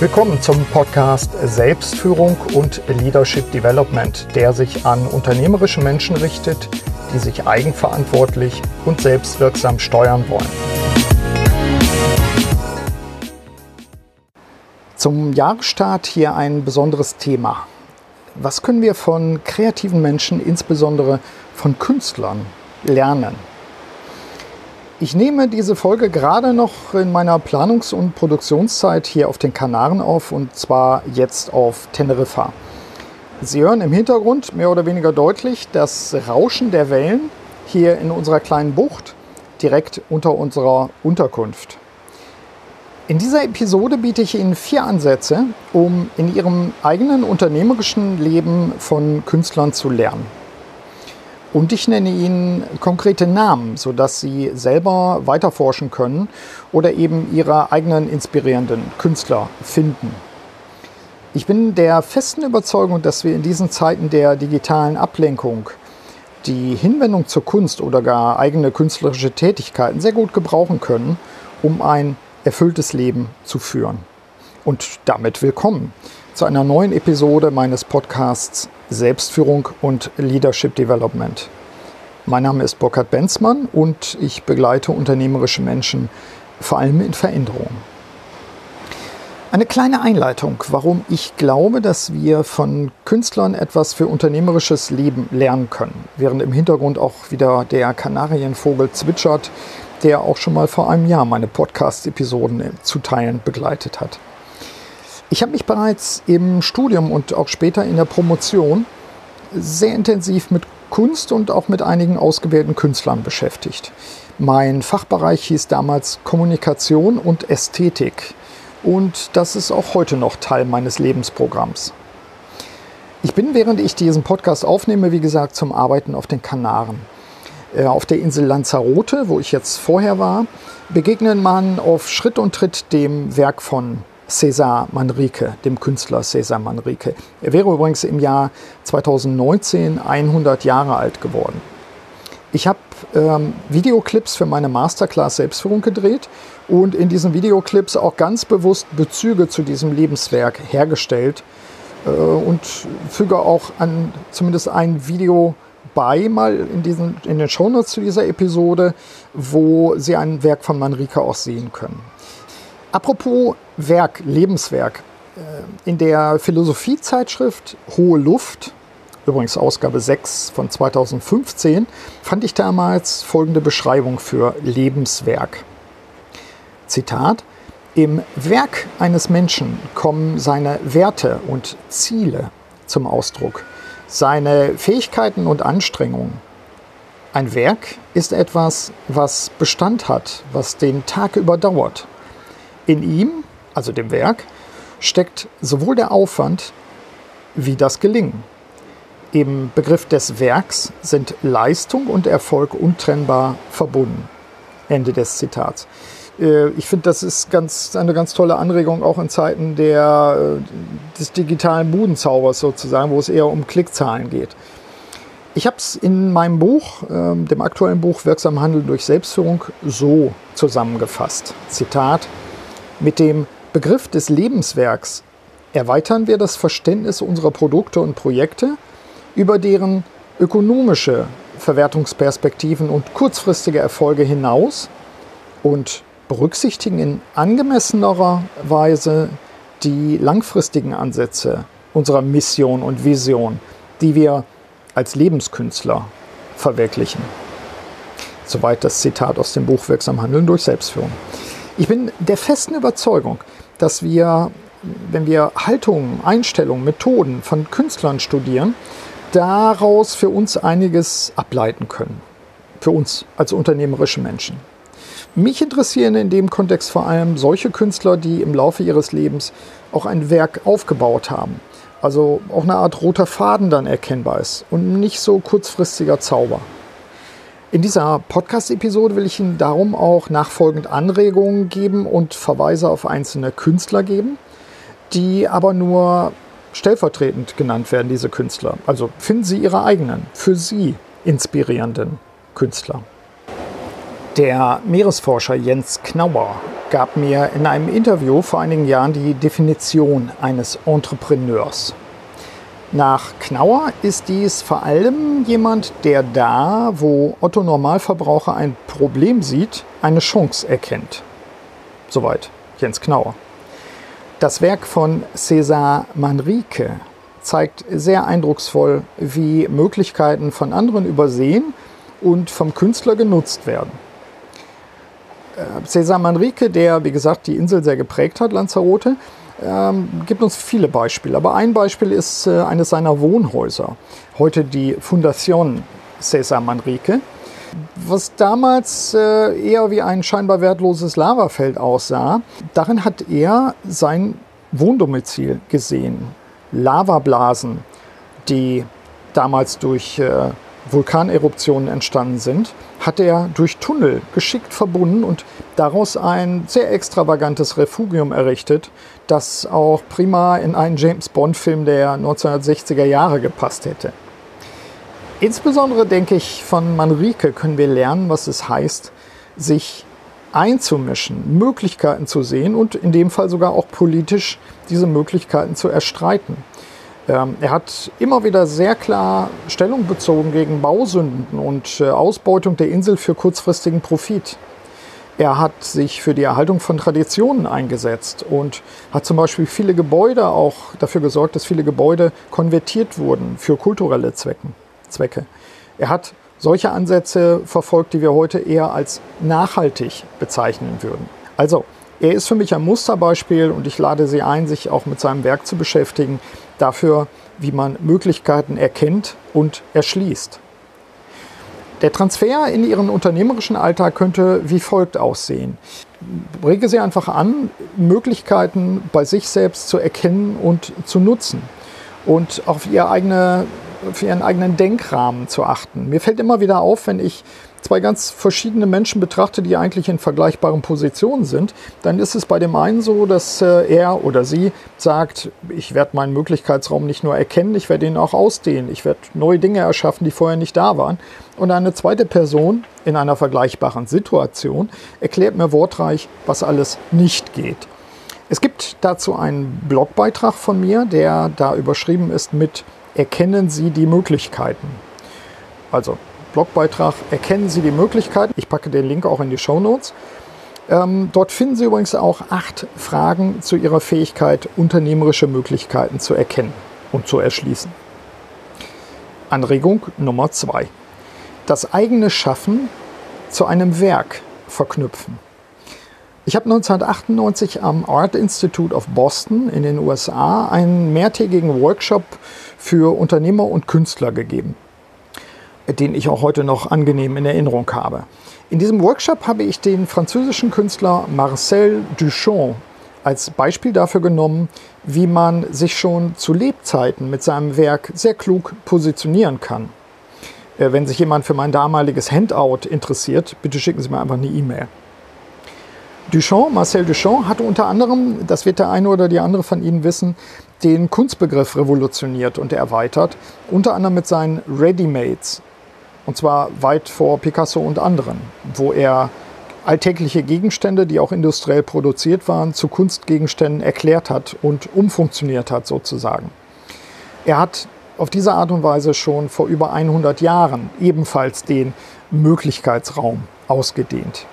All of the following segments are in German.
Willkommen zum Podcast Selbstführung und Leadership Development, der sich an unternehmerische Menschen richtet, die sich eigenverantwortlich und selbstwirksam steuern wollen. Zum Jahresstart hier ein besonderes Thema. Was können wir von kreativen Menschen, insbesondere von Künstlern, lernen? Ich nehme diese Folge gerade noch in meiner Planungs- und Produktionszeit hier auf den Kanaren auf und zwar jetzt auf Teneriffa. Sie hören im Hintergrund mehr oder weniger deutlich das Rauschen der Wellen hier in unserer kleinen Bucht direkt unter unserer Unterkunft. In dieser Episode biete ich Ihnen vier Ansätze, um in Ihrem eigenen unternehmerischen Leben von Künstlern zu lernen. Und ich nenne Ihnen konkrete Namen, sodass Sie selber weiterforschen können oder eben Ihre eigenen inspirierenden Künstler finden. Ich bin der festen Überzeugung, dass wir in diesen Zeiten der digitalen Ablenkung die Hinwendung zur Kunst oder gar eigene künstlerische Tätigkeiten sehr gut gebrauchen können, um ein erfülltes Leben zu führen. Und damit willkommen zu einer neuen Episode meines Podcasts Selbstführung und Leadership Development. Mein Name ist Burkhard Benzmann und ich begleite unternehmerische Menschen vor allem in Veränderungen. Eine kleine Einleitung, warum ich glaube, dass wir von Künstlern etwas für unternehmerisches Leben lernen können, während im Hintergrund auch wieder der Kanarienvogel zwitschert, der auch schon mal vor einem Jahr meine Podcast-Episoden zu Teilen begleitet hat. Ich habe mich bereits im Studium und auch später in der Promotion sehr intensiv mit Kunst und auch mit einigen ausgewählten Künstlern beschäftigt. Mein Fachbereich hieß damals Kommunikation und Ästhetik und das ist auch heute noch Teil meines Lebensprogramms. Ich bin, während ich diesen Podcast aufnehme, wie gesagt, zum Arbeiten auf den Kanaren. Äh, auf der Insel Lanzarote, wo ich jetzt vorher war, begegnet man auf Schritt und Tritt dem Werk von Cesar Manrique, dem Künstler Cesar Manrique. Er wäre übrigens im Jahr 2019 100 Jahre alt geworden. Ich habe ähm, Videoclips für meine Masterclass Selbstführung gedreht und in diesen Videoclips auch ganz bewusst Bezüge zu diesem Lebenswerk hergestellt äh, und füge auch an zumindest ein Video bei, mal in, diesen, in den Shownotes zu dieser Episode, wo Sie ein Werk von Manrique auch sehen können. Apropos Werk, Lebenswerk. Äh, in der Philosophiezeitschrift Hohe Luft, übrigens Ausgabe 6 von 2015, fand ich damals folgende Beschreibung für Lebenswerk. Zitat: Im Werk eines Menschen kommen seine Werte und Ziele zum Ausdruck, seine Fähigkeiten und Anstrengungen. Ein Werk ist etwas, was Bestand hat, was den Tag überdauert in ihm, also dem Werk, steckt sowohl der Aufwand wie das Gelingen. Im Begriff des Werks sind Leistung und Erfolg untrennbar verbunden. Ende des Zitats. Äh, ich finde, das ist ganz, eine ganz tolle Anregung, auch in Zeiten der, äh, des digitalen Budenzaubers sozusagen, wo es eher um Klickzahlen geht. Ich habe es in meinem Buch, ähm, dem aktuellen Buch Wirksam Handeln durch Selbstführung, so zusammengefasst. Zitat, mit dem Begriff des Lebenswerks erweitern wir das Verständnis unserer Produkte und Projekte über deren ökonomische Verwertungsperspektiven und kurzfristige Erfolge hinaus und berücksichtigen in angemessenerer Weise die langfristigen Ansätze unserer Mission und Vision, die wir als Lebenskünstler verwirklichen. Soweit das Zitat aus dem Buch Wirksam Handeln durch Selbstführung. Ich bin der festen Überzeugung, dass wir, wenn wir Haltungen, Einstellungen, Methoden von Künstlern studieren, daraus für uns einiges ableiten können. Für uns als unternehmerische Menschen. Mich interessieren in dem Kontext vor allem solche Künstler, die im Laufe ihres Lebens auch ein Werk aufgebaut haben. Also auch eine Art roter Faden dann erkennbar ist und nicht so kurzfristiger Zauber. In dieser Podcast-Episode will ich Ihnen darum auch nachfolgend Anregungen geben und Verweise auf einzelne Künstler geben, die aber nur stellvertretend genannt werden, diese Künstler. Also finden Sie Ihre eigenen, für Sie inspirierenden Künstler. Der Meeresforscher Jens Knauer gab mir in einem Interview vor einigen Jahren die Definition eines Entrepreneurs. Nach Knauer ist dies vor allem jemand, der da, wo Otto Normalverbraucher ein Problem sieht, eine Chance erkennt. Soweit Jens Knauer. Das Werk von César Manrique zeigt sehr eindrucksvoll, wie Möglichkeiten von anderen übersehen und vom Künstler genutzt werden. Äh, César Manrique, der wie gesagt die Insel sehr geprägt hat, Lanzarote, ähm, gibt uns viele Beispiele. Aber ein Beispiel ist äh, eines seiner Wohnhäuser, heute die Fundación César Manrique, was damals äh, eher wie ein scheinbar wertloses Lavafeld aussah. Darin hat er sein Wohndomizil gesehen. Lavablasen, die damals durch äh, Vulkaneruptionen entstanden sind, hat er durch Tunnel geschickt verbunden und daraus ein sehr extravagantes Refugium errichtet, das auch prima in einen James Bond-Film der 1960er Jahre gepasst hätte. Insbesondere denke ich, von Manrique können wir lernen, was es heißt, sich einzumischen, Möglichkeiten zu sehen und in dem Fall sogar auch politisch diese Möglichkeiten zu erstreiten. Ähm, er hat immer wieder sehr klar Stellung bezogen gegen Bausünden und äh, Ausbeutung der Insel für kurzfristigen Profit. Er hat sich für die Erhaltung von Traditionen eingesetzt und hat zum Beispiel viele Gebäude auch dafür gesorgt, dass viele Gebäude konvertiert wurden für kulturelle Zwecken, Zwecke. Er hat solche Ansätze verfolgt, die wir heute eher als nachhaltig bezeichnen würden. Also, er ist für mich ein Musterbeispiel und ich lade Sie ein, sich auch mit seinem Werk zu beschäftigen, dafür, wie man Möglichkeiten erkennt und erschließt. Der Transfer in Ihren unternehmerischen Alltag könnte wie folgt aussehen. Rege Sie einfach an, Möglichkeiten bei sich selbst zu erkennen und zu nutzen und auf Ihre eigene für ihren eigenen Denkrahmen zu achten. Mir fällt immer wieder auf, wenn ich zwei ganz verschiedene Menschen betrachte, die eigentlich in vergleichbaren Positionen sind, dann ist es bei dem einen so, dass äh, er oder sie sagt, ich werde meinen Möglichkeitsraum nicht nur erkennen, ich werde ihn auch ausdehnen, ich werde neue Dinge erschaffen, die vorher nicht da waren. Und eine zweite Person in einer vergleichbaren Situation erklärt mir wortreich, was alles nicht geht. Es gibt dazu einen Blogbeitrag von mir, der da überschrieben ist mit Erkennen Sie die Möglichkeiten. Also Blogbeitrag Erkennen Sie die Möglichkeiten. Ich packe den Link auch in die Show Notes. Ähm, dort finden Sie übrigens auch acht Fragen zu Ihrer Fähigkeit, unternehmerische Möglichkeiten zu erkennen und zu erschließen. Anregung Nummer zwei. Das eigene Schaffen zu einem Werk verknüpfen. Ich habe 1998 am Art Institute of Boston in den USA einen mehrtägigen Workshop für Unternehmer und Künstler gegeben, den ich auch heute noch angenehm in Erinnerung habe. In diesem Workshop habe ich den französischen Künstler Marcel Duchamp als Beispiel dafür genommen, wie man sich schon zu Lebzeiten mit seinem Werk sehr klug positionieren kann. Äh, wenn sich jemand für mein damaliges Handout interessiert, bitte schicken Sie mir einfach eine E-Mail. Duchamp, Marcel Duchamp, hatte unter anderem, das wird der eine oder die andere von Ihnen wissen, den Kunstbegriff revolutioniert und erweitert, unter anderem mit seinen Readymates. Und zwar weit vor Picasso und anderen, wo er alltägliche Gegenstände, die auch industriell produziert waren, zu Kunstgegenständen erklärt hat und umfunktioniert hat sozusagen. Er hat auf diese Art und Weise schon vor über 100 Jahren ebenfalls den Möglichkeitsraum ausgedehnt.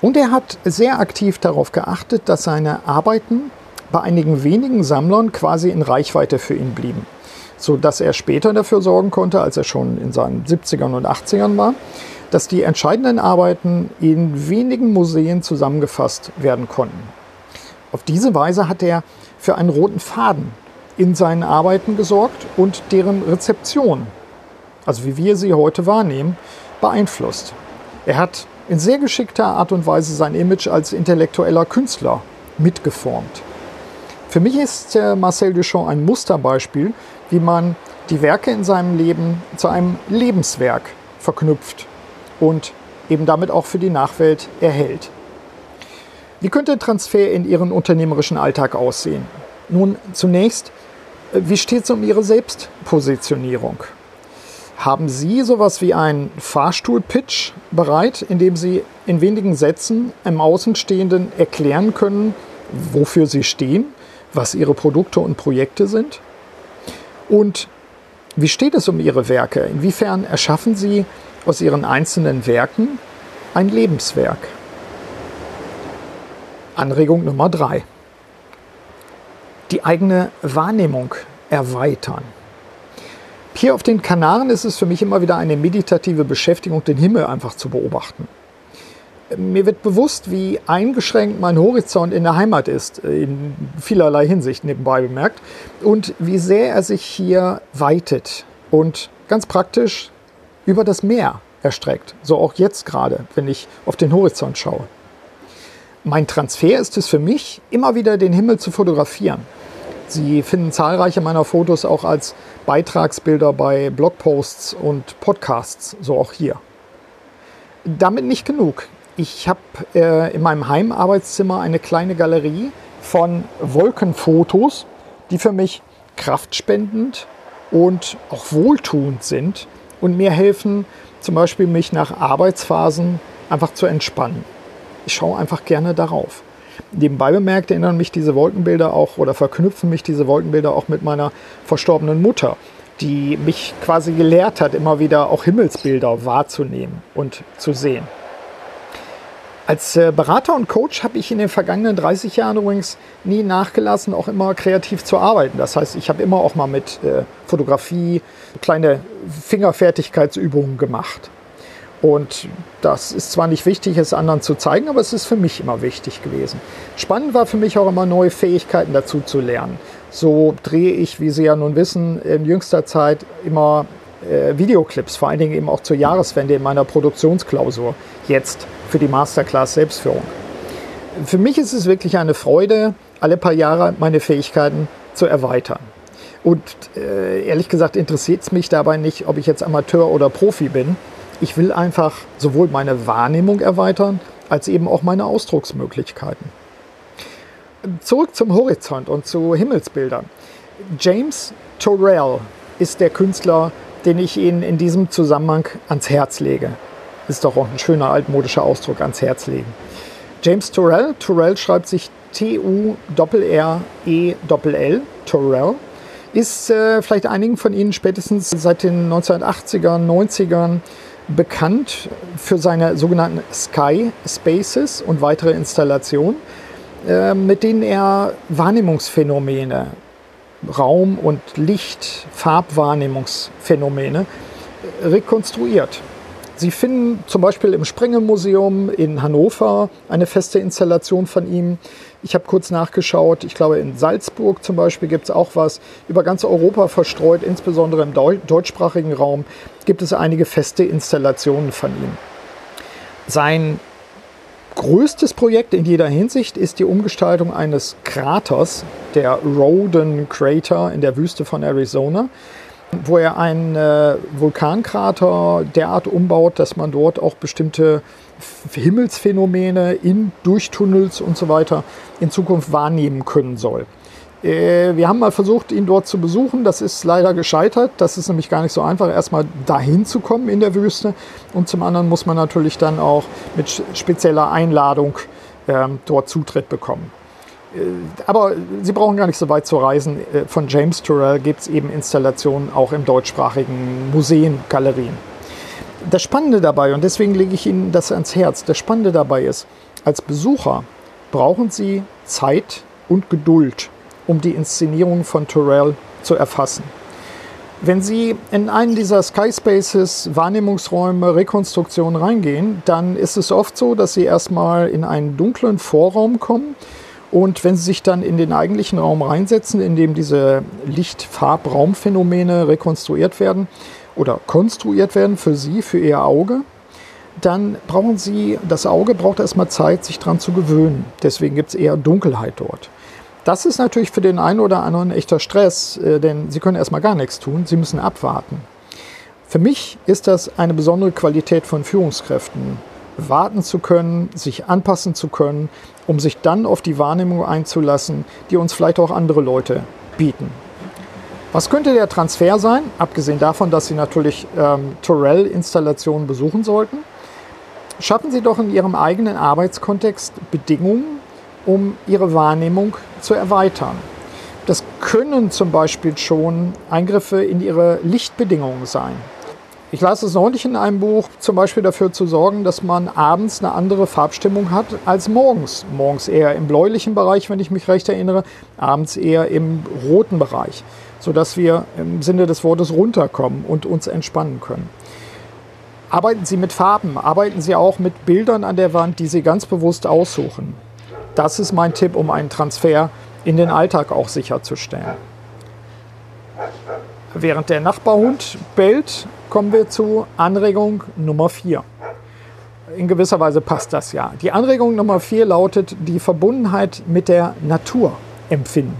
Und er hat sehr aktiv darauf geachtet, dass seine Arbeiten bei einigen wenigen Sammlern quasi in Reichweite für ihn blieben. So dass er später dafür sorgen konnte, als er schon in seinen 70ern und 80ern war, dass die entscheidenden Arbeiten in wenigen Museen zusammengefasst werden konnten. Auf diese Weise hat er für einen roten Faden in seinen Arbeiten gesorgt und deren Rezeption, also wie wir sie heute wahrnehmen, beeinflusst. Er hat in sehr geschickter Art und Weise sein Image als intellektueller Künstler mitgeformt. Für mich ist äh, Marcel Duchamp ein Musterbeispiel, wie man die Werke in seinem Leben zu einem Lebenswerk verknüpft und eben damit auch für die Nachwelt erhält. Wie könnte Transfer in Ihren unternehmerischen Alltag aussehen? Nun, zunächst, äh, wie steht es um Ihre Selbstpositionierung? Haben Sie sowas wie einen Fahrstuhl-Pitch bereit, in dem Sie in wenigen Sätzen im Außenstehenden erklären können, wofür Sie stehen, was Ihre Produkte und Projekte sind? Und wie steht es um Ihre Werke? Inwiefern erschaffen Sie aus Ihren einzelnen Werken ein Lebenswerk? Anregung Nummer drei: Die eigene Wahrnehmung erweitern. Hier auf den Kanaren ist es für mich immer wieder eine meditative Beschäftigung, den Himmel einfach zu beobachten. Mir wird bewusst, wie eingeschränkt mein Horizont in der Heimat ist, in vielerlei Hinsicht nebenbei bemerkt, und wie sehr er sich hier weitet und ganz praktisch über das Meer erstreckt. So auch jetzt gerade, wenn ich auf den Horizont schaue. Mein Transfer ist es für mich, immer wieder den Himmel zu fotografieren. Sie finden zahlreiche meiner Fotos auch als Beitragsbilder bei Blogposts und Podcasts, so auch hier. Damit nicht genug. Ich habe äh, in meinem Heimarbeitszimmer eine kleine Galerie von Wolkenfotos, die für mich kraftspendend und auch wohltuend sind und mir helfen, zum Beispiel mich nach Arbeitsphasen einfach zu entspannen. Ich schaue einfach gerne darauf. Nebenbei bemerkt erinnern mich diese Wolkenbilder auch oder verknüpfen mich diese Wolkenbilder auch mit meiner verstorbenen Mutter, die mich quasi gelehrt hat, immer wieder auch Himmelsbilder wahrzunehmen und zu sehen. Als äh, Berater und Coach habe ich in den vergangenen 30 Jahren übrigens nie nachgelassen, auch immer kreativ zu arbeiten. Das heißt, ich habe immer auch mal mit äh, Fotografie kleine Fingerfertigkeitsübungen gemacht. Und das ist zwar nicht wichtig, es anderen zu zeigen, aber es ist für mich immer wichtig gewesen. Spannend war für mich auch immer neue Fähigkeiten dazu zu lernen. So drehe ich, wie Sie ja nun wissen, in jüngster Zeit immer äh, Videoclips, vor allen Dingen eben auch zur Jahreswende in meiner Produktionsklausur, jetzt für die Masterclass Selbstführung. Für mich ist es wirklich eine Freude, alle paar Jahre meine Fähigkeiten zu erweitern. Und äh, ehrlich gesagt interessiert es mich dabei nicht, ob ich jetzt Amateur oder Profi bin. Ich will einfach sowohl meine Wahrnehmung erweitern, als eben auch meine Ausdrucksmöglichkeiten. Zurück zum Horizont und zu Himmelsbildern. James Torrell ist der Künstler, den ich Ihnen in diesem Zusammenhang ans Herz lege. Ist doch auch ein schöner altmodischer Ausdruck, ans Herz legen. James Torrell, Torrell schreibt sich T-U-R-R-E-L-L, Torrell, ist äh, vielleicht einigen von Ihnen spätestens seit den 1980ern, 90ern bekannt für seine sogenannten Sky Spaces und weitere Installationen, äh, mit denen er Wahrnehmungsphänomene, Raum- und Licht-, Farbwahrnehmungsphänomene rekonstruiert. Sie finden zum Beispiel im Sprengel-Museum in Hannover eine feste Installation von ihm. Ich habe kurz nachgeschaut, ich glaube in Salzburg zum Beispiel gibt es auch was. Über ganz Europa verstreut, insbesondere im deutschsprachigen Raum, gibt es einige feste Installationen von ihm. Sein größtes Projekt in jeder Hinsicht ist die Umgestaltung eines Kraters, der Roden Crater in der Wüste von Arizona wo er einen äh, Vulkankrater derart umbaut, dass man dort auch bestimmte Himmelsphänomene in Durchtunnels und so weiter in Zukunft wahrnehmen können soll. Äh, wir haben mal versucht, ihn dort zu besuchen. Das ist leider gescheitert. Das ist nämlich gar nicht so einfach, erstmal dahin zu kommen in der Wüste. Und zum anderen muss man natürlich dann auch mit spezieller Einladung äh, dort Zutritt bekommen. Äh, aber Sie brauchen gar nicht so weit zu reisen. Äh, von James Turrell gibt es eben Installationen auch im deutschsprachigen Museen, Galerien. Das Spannende dabei, und deswegen lege ich Ihnen das ans Herz, das Spannende dabei ist, als Besucher brauchen Sie Zeit und Geduld, um die Inszenierung von Turrell zu erfassen. Wenn Sie in einen dieser Sky Spaces, Wahrnehmungsräume, Rekonstruktionen reingehen, dann ist es oft so, dass Sie erstmal in einen dunklen Vorraum kommen, und wenn Sie sich dann in den eigentlichen Raum reinsetzen, in dem diese Licht-Farb-Raumphänomene rekonstruiert werden oder konstruiert werden für Sie, für Ihr Auge, dann brauchen Sie, das Auge braucht erstmal Zeit, sich daran zu gewöhnen. Deswegen gibt es eher Dunkelheit dort. Das ist natürlich für den einen oder anderen echter Stress, äh, denn Sie können erstmal gar nichts tun, Sie müssen abwarten. Für mich ist das eine besondere Qualität von Führungskräften, warten zu können, sich anpassen zu können, um sich dann auf die Wahrnehmung einzulassen, die uns vielleicht auch andere Leute bieten. Was könnte der Transfer sein? Abgesehen davon, dass Sie natürlich ähm, Torell-Installationen besuchen sollten. Schaffen Sie doch in Ihrem eigenen Arbeitskontext Bedingungen, um Ihre Wahrnehmung zu erweitern. Das können zum Beispiel schon Eingriffe in Ihre Lichtbedingungen sein. Ich las es neulich in einem Buch, zum Beispiel dafür zu sorgen, dass man abends eine andere Farbstimmung hat als morgens. Morgens eher im bläulichen Bereich, wenn ich mich recht erinnere, abends eher im roten Bereich, sodass wir im Sinne des Wortes runterkommen und uns entspannen können. Arbeiten Sie mit Farben, arbeiten Sie auch mit Bildern an der Wand, die Sie ganz bewusst aussuchen. Das ist mein Tipp, um einen Transfer in den Alltag auch sicherzustellen. Während der Nachbarhund bellt, kommen wir zu Anregung Nummer 4. In gewisser Weise passt das ja. Die Anregung Nummer 4 lautet die Verbundenheit mit der Natur empfinden.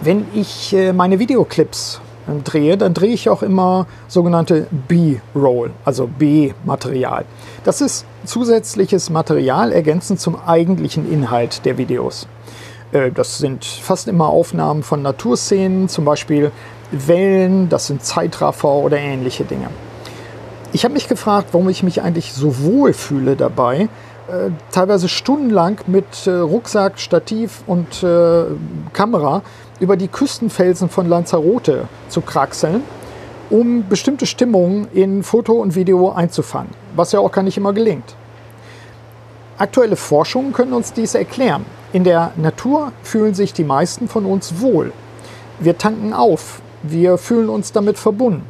Wenn ich äh, meine Videoclips drehe, dann drehe ich auch immer sogenannte B-Roll, also B-Material. Das ist zusätzliches Material ergänzend zum eigentlichen Inhalt der Videos. Äh, das sind fast immer Aufnahmen von Naturszenen, zum Beispiel Wellen, das sind Zeitraffer oder ähnliche Dinge. Ich habe mich gefragt, warum ich mich eigentlich so wohl fühle dabei, äh, teilweise stundenlang mit äh, Rucksack, Stativ und äh, Kamera über die Küstenfelsen von Lanzarote zu kraxeln, um bestimmte Stimmungen in Foto und Video einzufangen, was ja auch gar nicht immer gelingt. Aktuelle Forschungen können uns dies erklären. In der Natur fühlen sich die meisten von uns wohl. Wir tanken auf, wir fühlen uns damit verbunden.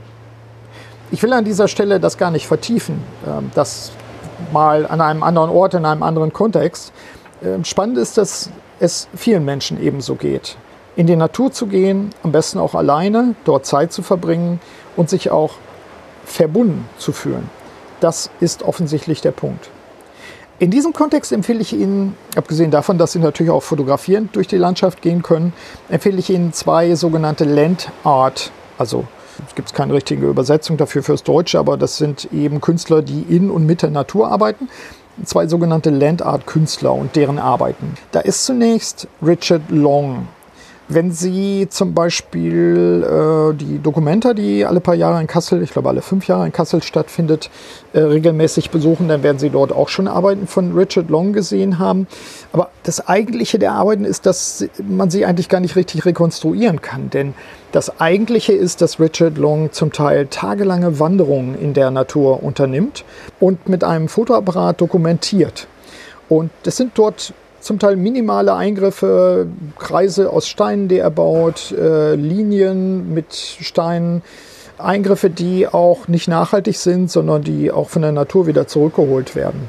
Ich will an dieser Stelle das gar nicht vertiefen, ähm, das mal an einem anderen Ort, in einem anderen Kontext. Ähm, spannend ist, dass es vielen Menschen ebenso geht. In die Natur zu gehen, am besten auch alleine, dort Zeit zu verbringen und sich auch verbunden zu fühlen. Das ist offensichtlich der Punkt. In diesem Kontext empfehle ich Ihnen, abgesehen davon, dass Sie natürlich auch fotografierend durch die Landschaft gehen können, empfehle ich Ihnen zwei sogenannte Land Art, also es gibt keine richtige Übersetzung dafür fürs Deutsche, aber das sind eben Künstler, die in und mit der Natur arbeiten. Zwei sogenannte Land Art Künstler und deren Arbeiten. Da ist zunächst Richard Long. Wenn Sie zum Beispiel äh, die Dokumenta, die alle paar Jahre in Kassel, ich glaube alle fünf Jahre in Kassel stattfindet, äh, regelmäßig besuchen, dann werden Sie dort auch schon Arbeiten von Richard Long gesehen haben. Aber das Eigentliche der Arbeiten ist, dass man sie eigentlich gar nicht richtig rekonstruieren kann. Denn das Eigentliche ist, dass Richard Long zum Teil tagelange Wanderungen in der Natur unternimmt und mit einem Fotoapparat dokumentiert. Und das sind dort zum Teil minimale Eingriffe, Kreise aus Steinen, die er baut, äh, Linien mit Steinen, Eingriffe, die auch nicht nachhaltig sind, sondern die auch von der Natur wieder zurückgeholt werden.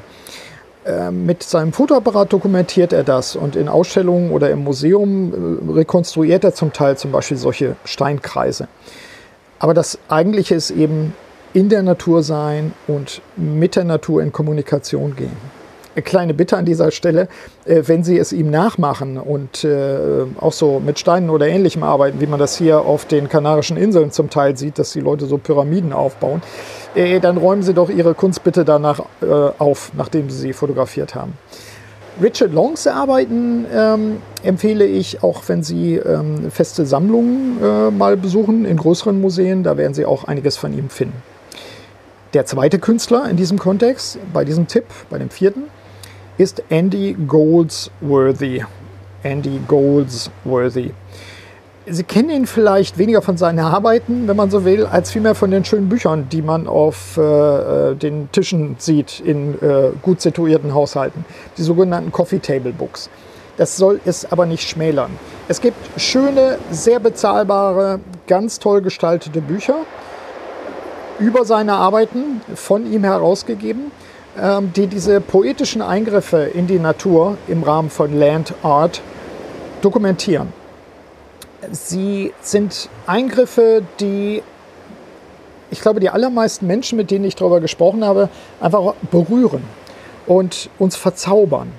Äh, mit seinem Fotoapparat dokumentiert er das und in Ausstellungen oder im Museum äh, rekonstruiert er zum Teil zum Beispiel solche Steinkreise. Aber das Eigentliche ist eben in der Natur sein und mit der Natur in Kommunikation gehen kleine Bitte an dieser Stelle, äh, wenn Sie es ihm nachmachen und äh, auch so mit Steinen oder ähnlichem arbeiten, wie man das hier auf den Kanarischen Inseln zum Teil sieht, dass die Leute so Pyramiden aufbauen, äh, dann räumen Sie doch Ihre Kunst bitte danach auf, nachdem Sie sie fotografiert haben. Richard Longs Arbeiten ähm, empfehle ich, auch wenn Sie ähm, feste Sammlungen äh, mal besuchen in größeren Museen, da werden Sie auch einiges von ihm finden. Der zweite Künstler in diesem Kontext, bei diesem Tipp, bei dem vierten, ist Andy Goldsworthy. Andy Goldsworthy. Sie kennen ihn vielleicht weniger von seinen Arbeiten, wenn man so will, als vielmehr von den schönen Büchern, die man auf äh, äh, den Tischen sieht in äh, gut situierten Haushalten. Die sogenannten Coffee Table Books. Das soll es aber nicht schmälern. Es gibt schöne, sehr bezahlbare, ganz toll gestaltete Bücher über seine Arbeiten von ihm herausgegeben. Ähm, die diese poetischen Eingriffe in die Natur im Rahmen von Land Art dokumentieren. Sie sind Eingriffe, die, ich glaube, die allermeisten Menschen, mit denen ich darüber gesprochen habe, einfach berühren und uns verzaubern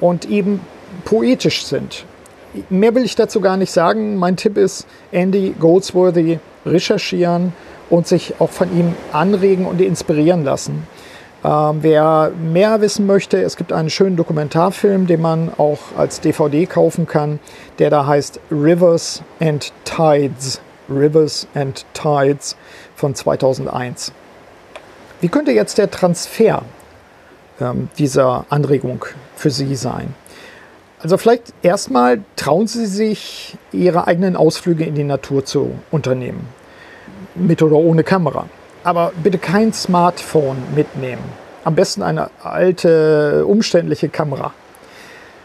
und eben poetisch sind. Mehr will ich dazu gar nicht sagen. Mein Tipp ist, Andy Goldsworthy recherchieren und sich auch von ihm anregen und inspirieren lassen. Ähm, wer mehr wissen möchte, es gibt einen schönen Dokumentarfilm, den man auch als DVD kaufen kann, der da heißt Rivers and Tides. Rivers and Tides von 2001. Wie könnte jetzt der Transfer ähm, dieser Anregung für Sie sein? Also vielleicht erstmal trauen Sie sich, Ihre eigenen Ausflüge in die Natur zu unternehmen. Mit oder ohne Kamera. Aber bitte kein Smartphone mitnehmen. Am besten eine alte, umständliche Kamera.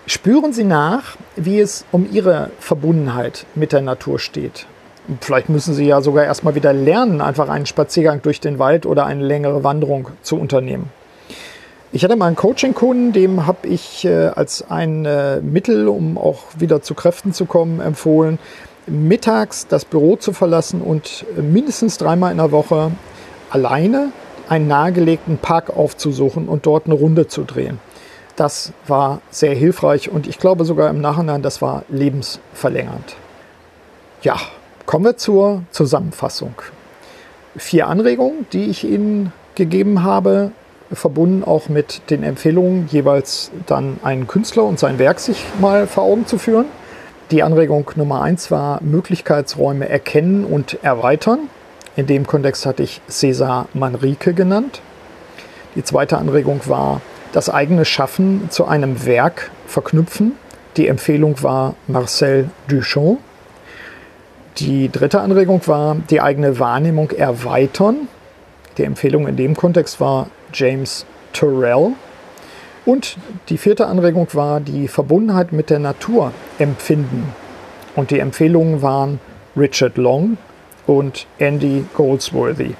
Spüren Sie nach, wie es um Ihre Verbundenheit mit der Natur steht. Vielleicht müssen Sie ja sogar erstmal wieder lernen, einfach einen Spaziergang durch den Wald oder eine längere Wanderung zu unternehmen. Ich hatte mal einen Coaching-Kunden, dem habe ich äh, als ein äh, Mittel, um auch wieder zu Kräften zu kommen, empfohlen, mittags das Büro zu verlassen und mindestens dreimal in der Woche alleine einen nahegelegten Park aufzusuchen und dort eine Runde zu drehen. Das war sehr hilfreich und ich glaube sogar im Nachhinein, das war lebensverlängernd. Ja, kommen wir zur Zusammenfassung. Vier Anregungen, die ich Ihnen gegeben habe, verbunden auch mit den Empfehlungen, jeweils dann einen Künstler und sein Werk sich mal vor Augen zu führen. Die Anregung Nummer eins war Möglichkeitsräume erkennen und erweitern. In dem Kontext hatte ich Cesar Manrique genannt. Die zweite Anregung war das eigene Schaffen zu einem Werk verknüpfen. Die Empfehlung war Marcel Duchamp. Die dritte Anregung war die eigene Wahrnehmung erweitern. Die Empfehlung in dem Kontext war James Turrell. Und die vierte Anregung war die Verbundenheit mit der Natur empfinden. Und die Empfehlungen waren Richard Long, und Andy Goldsworthy.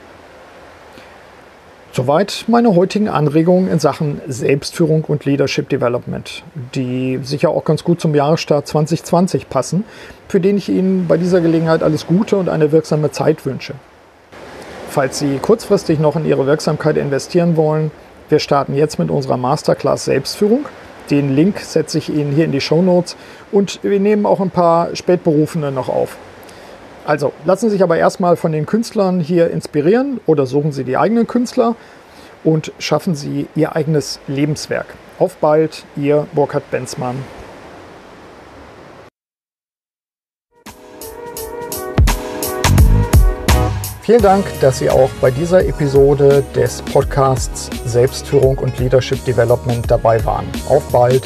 Soweit meine heutigen Anregungen in Sachen Selbstführung und Leadership Development, die sicher auch ganz gut zum Jahresstart 2020 passen, für den ich Ihnen bei dieser Gelegenheit alles Gute und eine wirksame Zeit wünsche. Falls Sie kurzfristig noch in Ihre Wirksamkeit investieren wollen, wir starten jetzt mit unserer Masterclass Selbstführung. Den Link setze ich Ihnen hier in die Show Notes und wir nehmen auch ein paar Spätberufene noch auf. Also lassen Sie sich aber erstmal von den Künstlern hier inspirieren oder suchen Sie die eigenen Künstler und schaffen Sie Ihr eigenes Lebenswerk. Auf bald, Ihr Burkhard Benzmann. Vielen Dank, dass Sie auch bei dieser Episode des Podcasts Selbstführung und Leadership Development dabei waren. Auf bald!